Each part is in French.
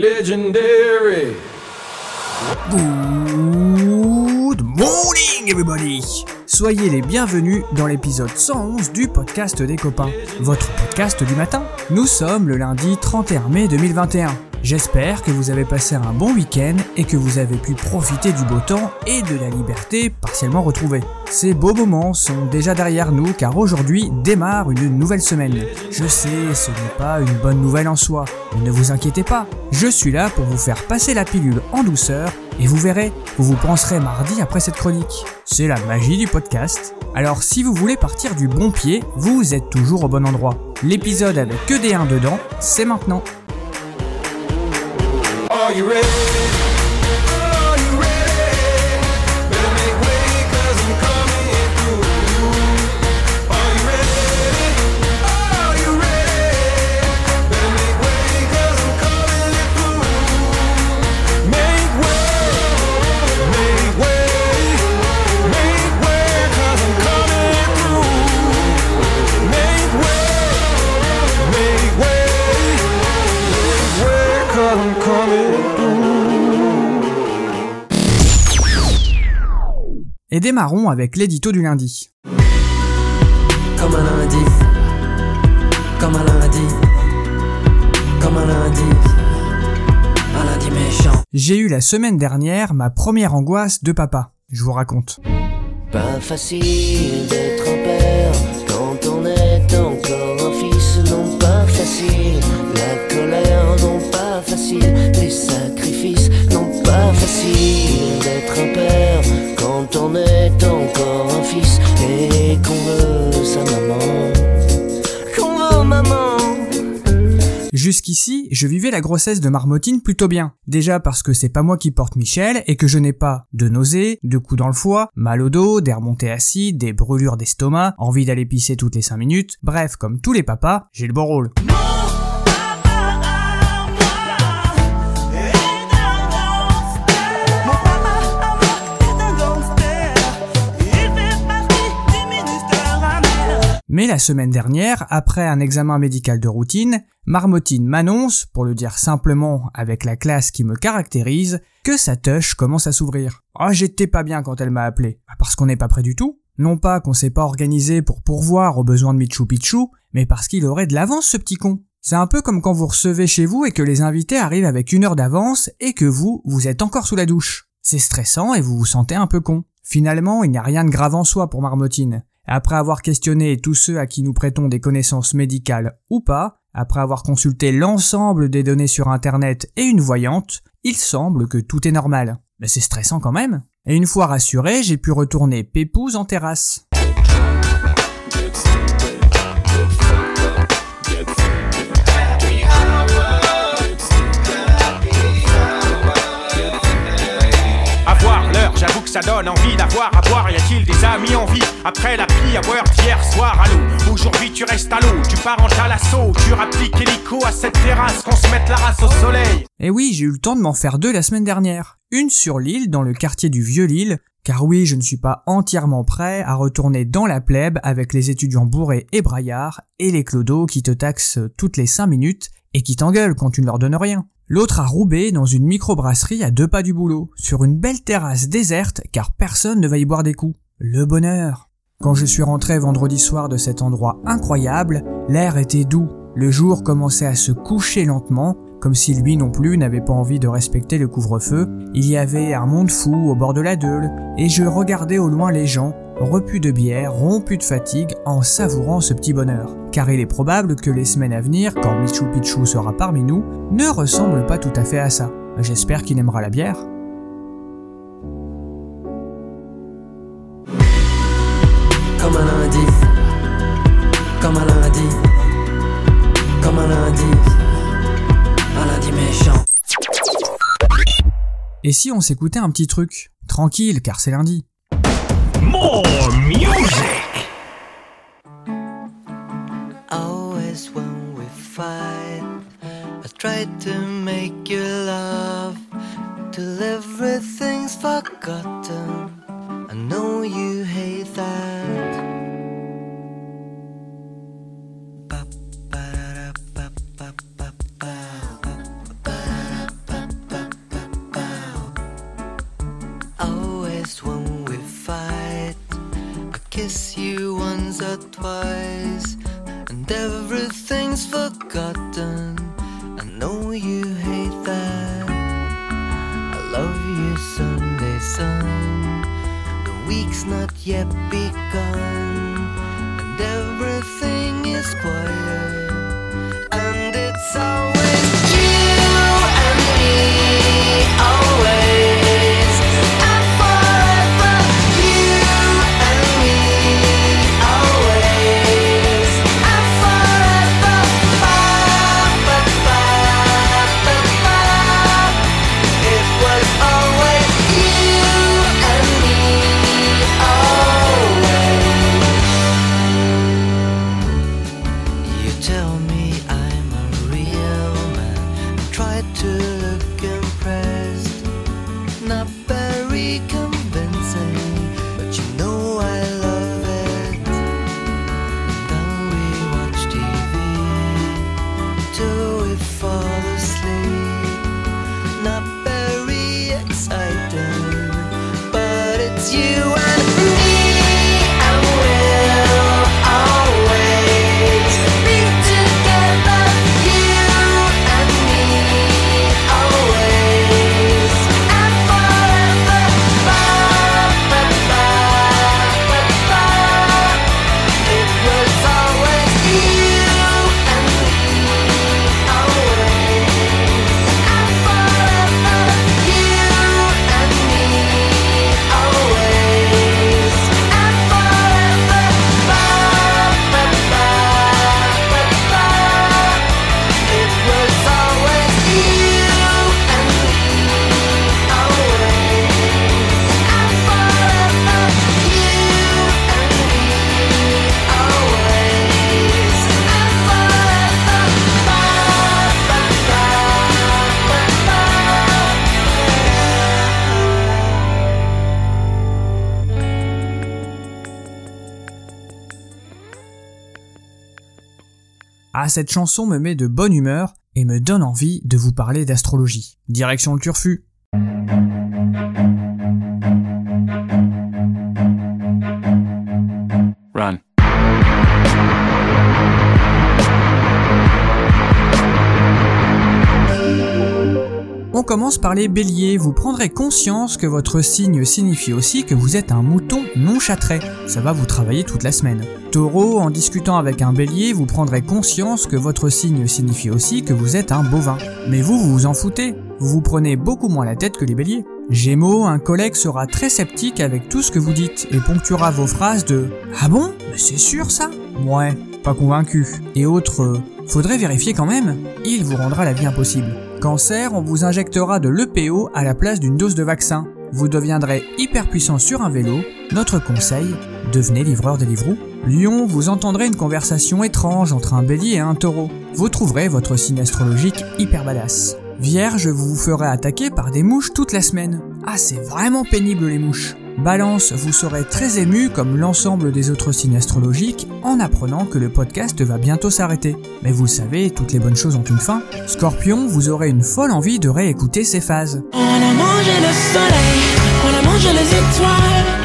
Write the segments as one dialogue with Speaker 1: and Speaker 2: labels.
Speaker 1: Legendary.
Speaker 2: Good morning everybody Soyez les bienvenus dans l'épisode 111 du podcast des copains, votre podcast du matin. Nous sommes le lundi 31 mai 2021. J'espère que vous avez passé un bon week-end et que vous avez pu profiter du beau temps et de la liberté partiellement retrouvée. Ces beaux moments sont déjà derrière nous car aujourd'hui démarre une nouvelle semaine. Je sais, ce n'est pas une bonne nouvelle en soi, mais ne vous inquiétez pas, je suis là pour vous faire passer la pilule en douceur et vous verrez, vous vous penserez mardi après cette chronique. C'est la magie du podcast. Alors si vous voulez partir du bon pied, vous êtes toujours au bon endroit. L'épisode avec que des 1 dedans, c'est maintenant.
Speaker 1: Are you ready?
Speaker 2: Et démarrons avec l'édito du lundi.
Speaker 3: Comme un lundi, comme un lundi, comme un lundi, un lundi méchant.
Speaker 2: J'ai eu la semaine dernière ma première angoisse de papa. Je vous raconte.
Speaker 3: Pas facile d'être un père quand on est encore un fils, non pas facile. La colère, non pas facile. Les sacrifices, non pas facile d'être un père quand on est encore un fils et qu'on veut sa maman. Qu'on veut maman.
Speaker 2: Jusqu'ici, je vivais la grossesse de Marmotine plutôt bien. Déjà parce que c'est pas moi qui porte Michel et que je n'ai pas de nausées, de coups dans le foie, mal au dos, des remontées acides, des brûlures d'estomac, envie d'aller pisser toutes les 5 minutes. Bref, comme tous les papas, j'ai le bon rôle. Mais la semaine dernière, après un examen médical de routine, Marmotine m'annonce, pour le dire simplement avec la classe qui me caractérise, que sa touche commence à s'ouvrir. Ah, j'étais pas bien quand elle m'a appelé. Ah, Parce qu'on n'est pas prêt du tout. Non pas qu'on s'est pas organisé pour pourvoir aux besoins de Michou Pichou, mais parce qu'il aurait de l'avance ce petit con. C'est un peu comme quand vous recevez chez vous et que les invités arrivent avec une heure d'avance et que vous, vous êtes encore sous la douche. C'est stressant et vous vous sentez un peu con. Finalement, il n'y a rien de grave en soi pour Marmotine. Après avoir questionné tous ceux à qui nous prêtons des connaissances médicales ou pas, après avoir consulté l'ensemble des données sur Internet et une voyante, il semble que tout est normal. Mais c'est stressant quand même. Et une fois rassuré, j'ai pu retourner pépouze en terrasse.
Speaker 4: Ça donne envie d'avoir à boire. Y a-t-il des amis en vie après la pluie à boire d'hier soir à l'eau? Aujourd'hui tu restes à l'eau, tu pars en talasso, tu rappliques hélico à cette terrasse qu'on se mette la race au soleil.
Speaker 2: Et oui, j'ai eu le temps de m'en faire deux la semaine dernière. Une sur l'île, dans le quartier du Vieux-Lille, car oui, je ne suis pas entièrement prêt à retourner dans la plèbe avec les étudiants bourrés et braillards et les clodos qui te taxent toutes les 5 minutes et qui t'engueulent quand tu ne leur donnes rien. L'autre à Roubaix dans une microbrasserie à deux pas du boulot, sur une belle terrasse déserte car personne ne va y boire des coups. Le bonheur. Quand je suis rentré vendredi soir de cet endroit incroyable, l'air était doux, le jour commençait à se coucher lentement, comme si lui non plus n'avait pas envie de respecter le couvre-feu, il y avait un monde fou au bord de la Deule, et je regardais au loin les gens, repus de bière, rompus de fatigue, en savourant ce petit bonheur. Car il est probable que les semaines à venir, quand Michou Pichou sera parmi nous, ne ressemblent pas tout à fait à ça. J'espère qu'il aimera la bière.
Speaker 3: Comme un lundi, comme un lundi, comme un lundi, un lundi méchant.
Speaker 2: Et si on s'écoutait un petit truc? Tranquille, car c'est lundi.
Speaker 4: More
Speaker 3: tried to make you love till everything's forgotten. I know you hate that. Always when we fight, I kiss you once or twice, and everything's forgotten. Know you hate that. I love you, Sunday sun. The week's not yet begun, and everything is quiet,
Speaker 2: Ah, cette chanson me met de bonne humeur et me donne envie de vous parler d'astrologie. Direction le turfu.
Speaker 5: Run.
Speaker 2: On commence par les béliers, vous prendrez conscience que votre signe signifie aussi que vous êtes un mouton non châtré. Ça va vous travailler toute la semaine. Taureau, en discutant avec un bélier, vous prendrez conscience que votre signe signifie aussi que vous êtes un bovin. Mais vous, vous vous en foutez. Vous vous prenez beaucoup moins la tête que les béliers. Gémeaux, un collègue sera très sceptique avec tout ce que vous dites et ponctuera vos phrases de Ah bon? Mais c'est sûr ça Ouais, pas convaincu. Et autres euh, Faudrait vérifier quand même. Il vous rendra la vie impossible. Cancer, on vous injectera de l'EPO à la place d'une dose de vaccin. Vous deviendrez hyper puissant sur un vélo. Notre conseil, devenez livreur de Deliveroo. Lion, vous entendrez une conversation étrange entre un bélier et un taureau. Vous trouverez votre signe astrologique hyper badass. Vierge, vous vous ferez attaquer par des mouches toute la semaine. Ah, c'est vraiment pénible les mouches. Balance, vous serez très ému comme l'ensemble des autres signes astrologiques en apprenant que le podcast va bientôt s'arrêter. Mais vous le savez, toutes les bonnes choses ont une fin. Scorpion, vous aurez une folle envie de réécouter ces phases.
Speaker 6: On a mangé le soleil, on a mangé les étoiles,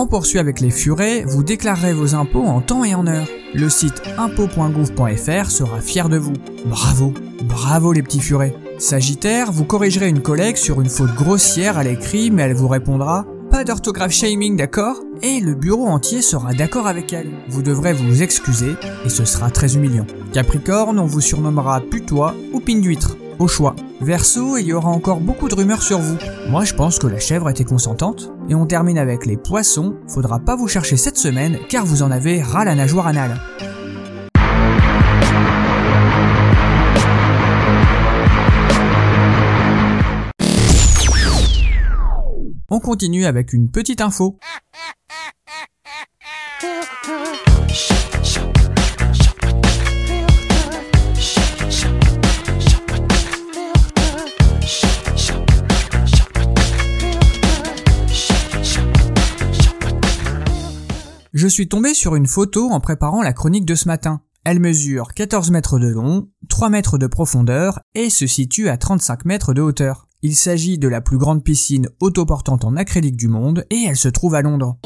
Speaker 6: On
Speaker 2: poursuit avec les furets, vous déclarerez vos impôts en temps et en heure. Le site impôts.gouv.fr sera fier de vous. Bravo, bravo les petits furets. Sagittaire, vous corrigerez une collègue sur une faute grossière à l'écrit, mais elle vous répondra pas d'orthographe shaming, d'accord? Et le bureau entier sera d'accord avec elle. Vous devrez vous excuser, et ce sera très humiliant. Capricorne, on vous surnommera putois ou pine d'huître. Au choix. Verseau, il y aura encore beaucoup de rumeurs sur vous. Moi, je pense que la chèvre était consentante. Et on termine avec les poissons. Faudra pas vous chercher cette semaine, car vous en avez ras la nageoire anale. On continue avec une petite info. Je suis tombé sur une photo en préparant la chronique de ce matin. Elle mesure 14 mètres de long, 3 mètres de profondeur et se situe à 35 mètres de hauteur. Il s'agit de la plus grande piscine autoportante en acrylique du monde et elle se trouve à Londres.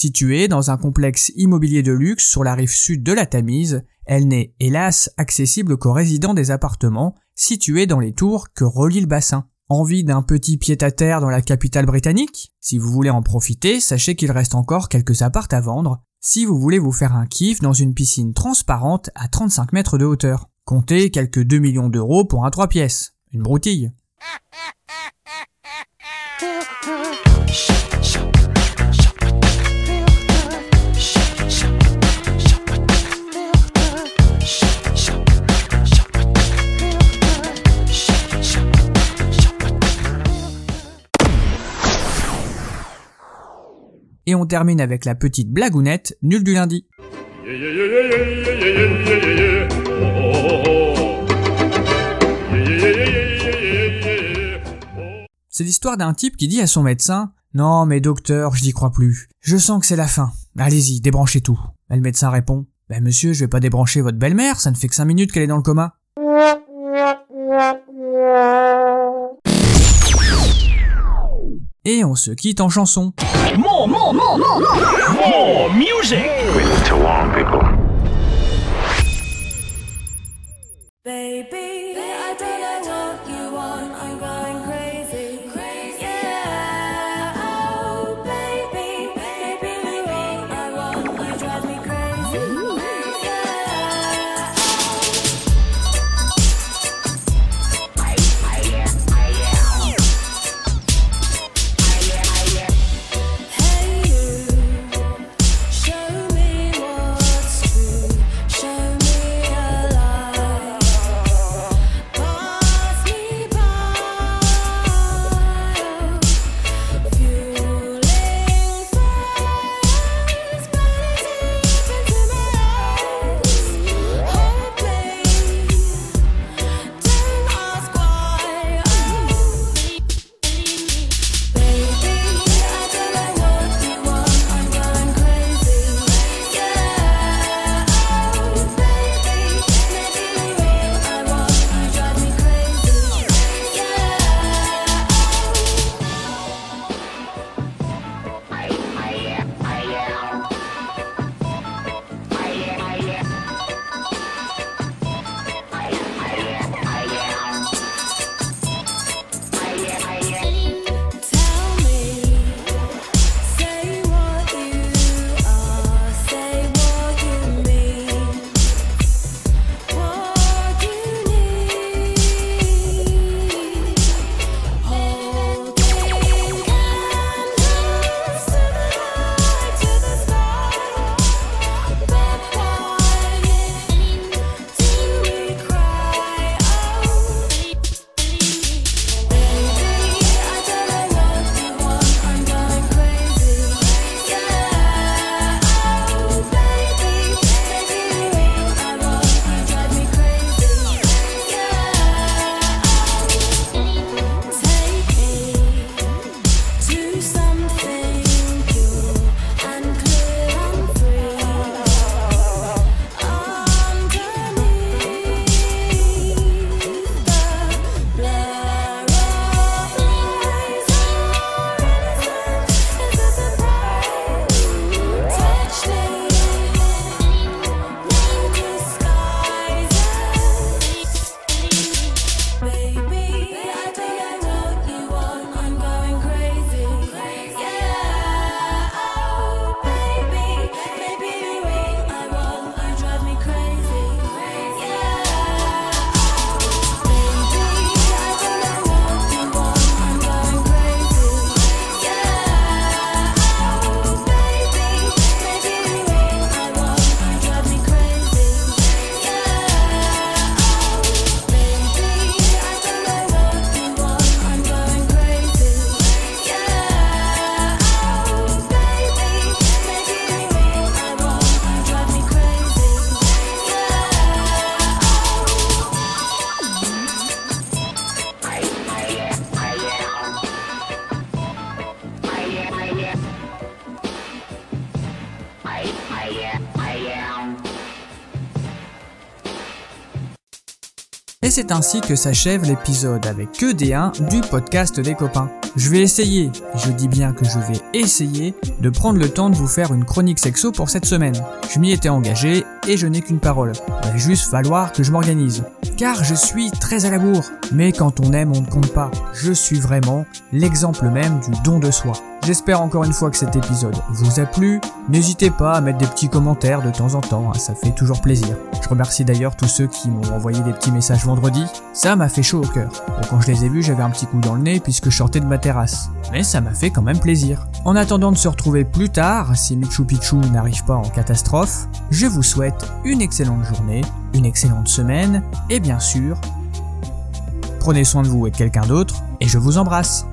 Speaker 2: Située dans un complexe immobilier de luxe sur la rive sud de la Tamise, elle n'est hélas accessible qu'aux résidents des appartements situés dans les tours que relie le bassin. Envie d'un petit pied-à-terre dans la capitale britannique? Si vous voulez en profiter, sachez qu'il reste encore quelques appartes à vendre. Si vous voulez vous faire un kiff dans une piscine transparente à 35 mètres de hauteur. Comptez quelques 2 millions d'euros pour un 3 pièces. Une broutille. Et on termine avec la petite blagounette nulle du lundi. C'est l'histoire d'un type qui dit à son médecin Non mais docteur, je n'y crois plus. Je sens que c'est la fin. Allez-y, débranchez tout. Et le médecin répond Ben monsieur, je vais pas débrancher votre belle-mère, ça ne fait que 5 minutes qu'elle est dans le coma. Et on se quitte en chanson.
Speaker 6: more, more, more, more, more music with Geelong people.
Speaker 2: C'est ainsi que s'achève l'épisode avec que des 1 du podcast des copains. Je vais essayer, et je dis bien que je vais essayer, de prendre le temps de vous faire une chronique sexo pour cette semaine. Je m'y étais engagé et je n'ai qu'une parole. Il va juste falloir que je m'organise. Car je suis très à la bourre. Mais quand on aime, on ne compte pas. Je suis vraiment l'exemple même du don de soi. J'espère encore une fois que cet épisode vous a plu. N'hésitez pas à mettre des petits commentaires de temps en temps, hein, ça fait toujours plaisir. Je remercie d'ailleurs tous ceux qui m'ont envoyé des petits messages vendredi. Ça m'a fait chaud au cœur. Bon, quand je les ai vus, j'avais un petit coup dans le nez puisque je sortais de ma terrasse. Mais ça m'a fait quand même plaisir. En attendant de se retrouver plus tard, si Michu Picchu n'arrive pas en catastrophe, je vous souhaite une excellente journée, une excellente semaine, et bien sûr, prenez soin de vous et de quelqu'un d'autre, et je vous embrasse.